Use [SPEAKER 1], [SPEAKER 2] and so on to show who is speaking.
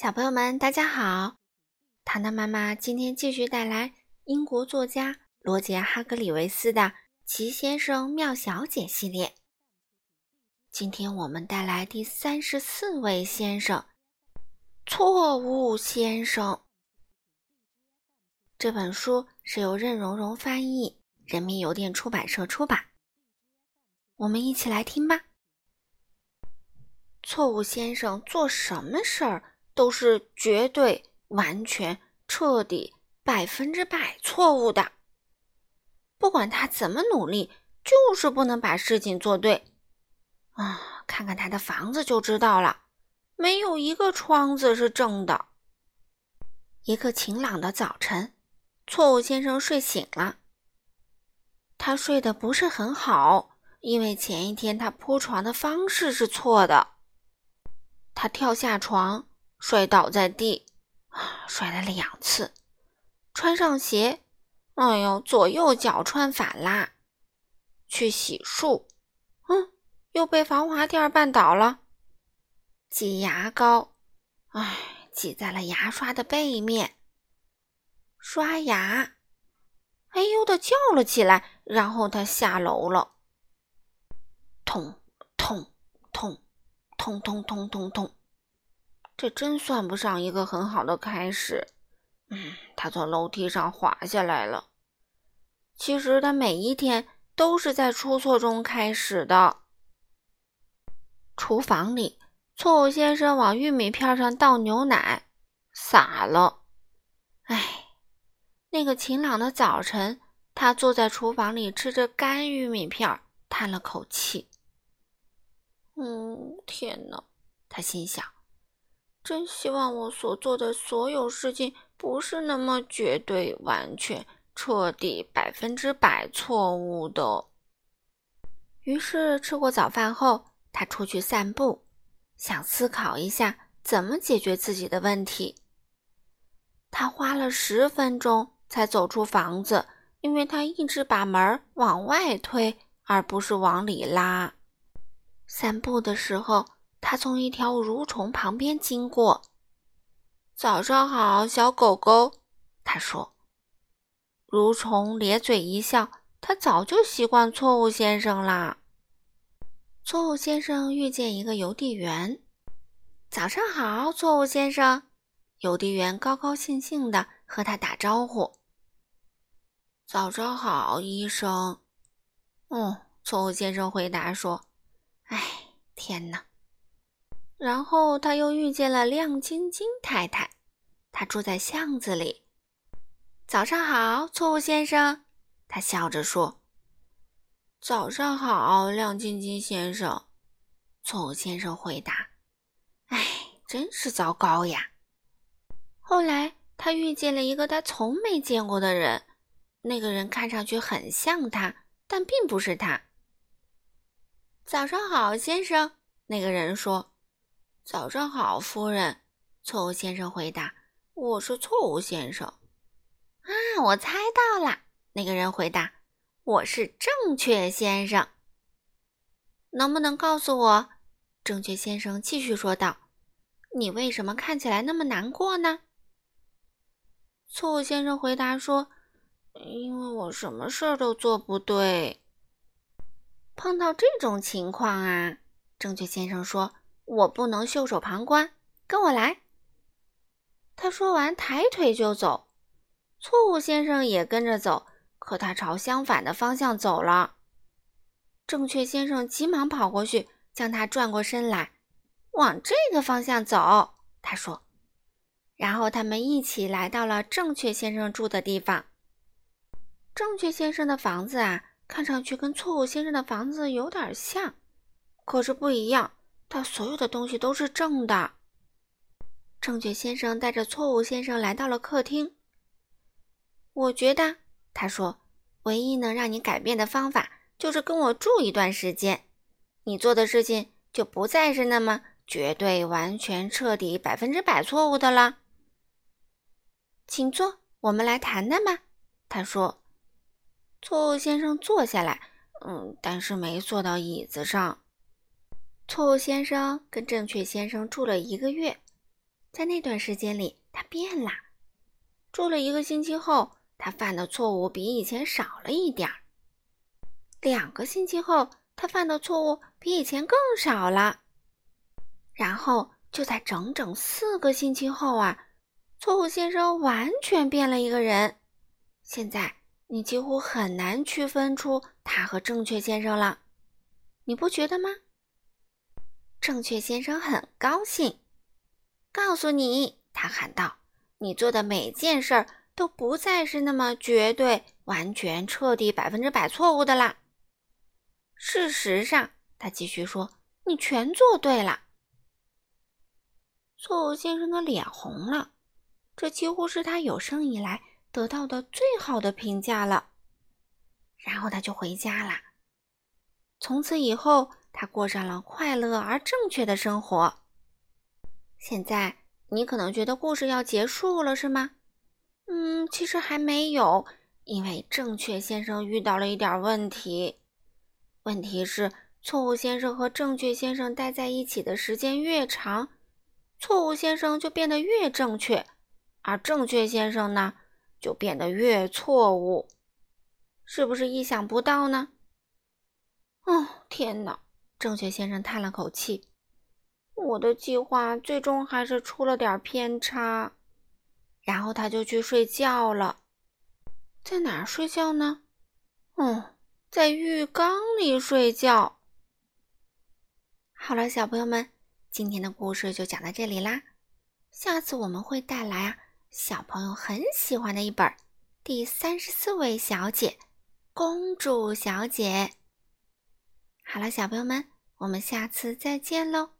[SPEAKER 1] 小朋友们，大家好！糖糖妈妈今天继续带来英国作家罗杰·哈格里维斯的《奇先生妙小姐》系列。今天我们带来第三十四位先生——错误先生。这本书是由任溶溶翻译，人民邮电出版社出版。我们一起来听吧。错误先生做什么事儿？都是绝对、完全、彻底、百分之百错误的。不管他怎么努力，就是不能把事情做对。啊，看看他的房子就知道了，没有一个窗子是正的。一个晴朗的早晨，错误先生睡醒了。他睡得不是很好，因为前一天他铺床的方式是错的。他跳下床。摔倒在地，摔了两次。穿上鞋，哎呦，左右脚穿反啦。去洗漱，嗯，又被防滑垫绊倒了。挤牙膏，哎，挤在了牙刷的背面。刷牙，哎呦的叫了起来，然后他下楼了。痛痛痛痛痛痛痛痛。这真算不上一个很好的开始。嗯，他从楼梯上滑下来了。其实他每一天都是在出错中开始的。厨房里，错误先生往玉米片上倒牛奶，洒了。哎，那个晴朗的早晨，他坐在厨房里吃着干玉米片，叹了口气。嗯，天哪，他心想。真希望我所做的所有事情不是那么绝对、完全、彻底、百分之百错误的。于是，吃过早饭后，他出去散步，想思考一下怎么解决自己的问题。他花了十分钟才走出房子，因为他一直把门往外推，而不是往里拉。散步的时候。他从一条蠕虫旁边经过。早上好，小狗狗，他说。蠕虫咧嘴一笑，他早就习惯错误先生啦。错误先生遇见一个邮递员。早上好，错误先生。邮递员高高兴兴地和他打招呼。早上好，医生。嗯，错误先生回答说：“哎，天哪！”然后他又遇见了亮晶晶太太，她住在巷子里。早上好，错误先生，他笑着说。早上好，亮晶晶先生，错误先生回答。哎，真是糟糕呀！后来他遇见了一个他从没见过的人，那个人看上去很像他，但并不是他。早上好，先生，那个人说。早上好，夫人。错误先生回答：“我是错误先生。”啊，我猜到了。那个人回答：“我是正确先生。”能不能告诉我？正确先生继续说道：“你为什么看起来那么难过呢？”错误先生回答说：“因为我什么事儿都做不对。”碰到这种情况啊，正确先生说。我不能袖手旁观，跟我来。他说完，抬腿就走。错误先生也跟着走，可他朝相反的方向走了。正确先生急忙跑过去，将他转过身来，往这个方向走。他说，然后他们一起来到了正确先生住的地方。正确先生的房子啊，看上去跟错误先生的房子有点像，可是不一样。他所有的东西都是正的。正确先生带着错误先生来到了客厅。我觉得，他说，唯一能让你改变的方法就是跟我住一段时间，你做的事情就不再是那么绝对、完全、彻底、百分之百错误的了。请坐，我们来谈谈吧。他说。错误先生坐下来，嗯，但是没坐到椅子上。错误先生跟正确先生住了一个月，在那段时间里，他变了。住了一个星期后，他犯的错误比以前少了一点儿。两个星期后，他犯的错误比以前更少了。然后就在整整四个星期后啊，错误先生完全变了一个人。现在你几乎很难区分出他和正确先生了，你不觉得吗？正确先生很高兴，告诉你，他喊道：“你做的每件事儿都不再是那么绝对、完全、彻底、百分之百错误的啦。事实上，他继续说，你全做对了。”错误先生的脸红了，这几乎是他有生以来。得到的最好的评价了，然后他就回家了。从此以后，他过上了快乐而正确的生活。现在你可能觉得故事要结束了，是吗？嗯，其实还没有，因为正确先生遇到了一点问题。问题是，错误先生和正确先生待在一起的时间越长，错误先生就变得越正确，而正确先生呢？就变得越错误，是不是意想不到呢？哦，天哪！正确先生叹了口气：“我的计划最终还是出了点偏差。”然后他就去睡觉了。在哪儿睡觉呢？哦，在浴缸里睡觉。好了，小朋友们，今天的故事就讲到这里啦。下次我们会带来啊。小朋友很喜欢的一本《第三十四位小姐》，公主小姐。好了，小朋友们，我们下次再见喽。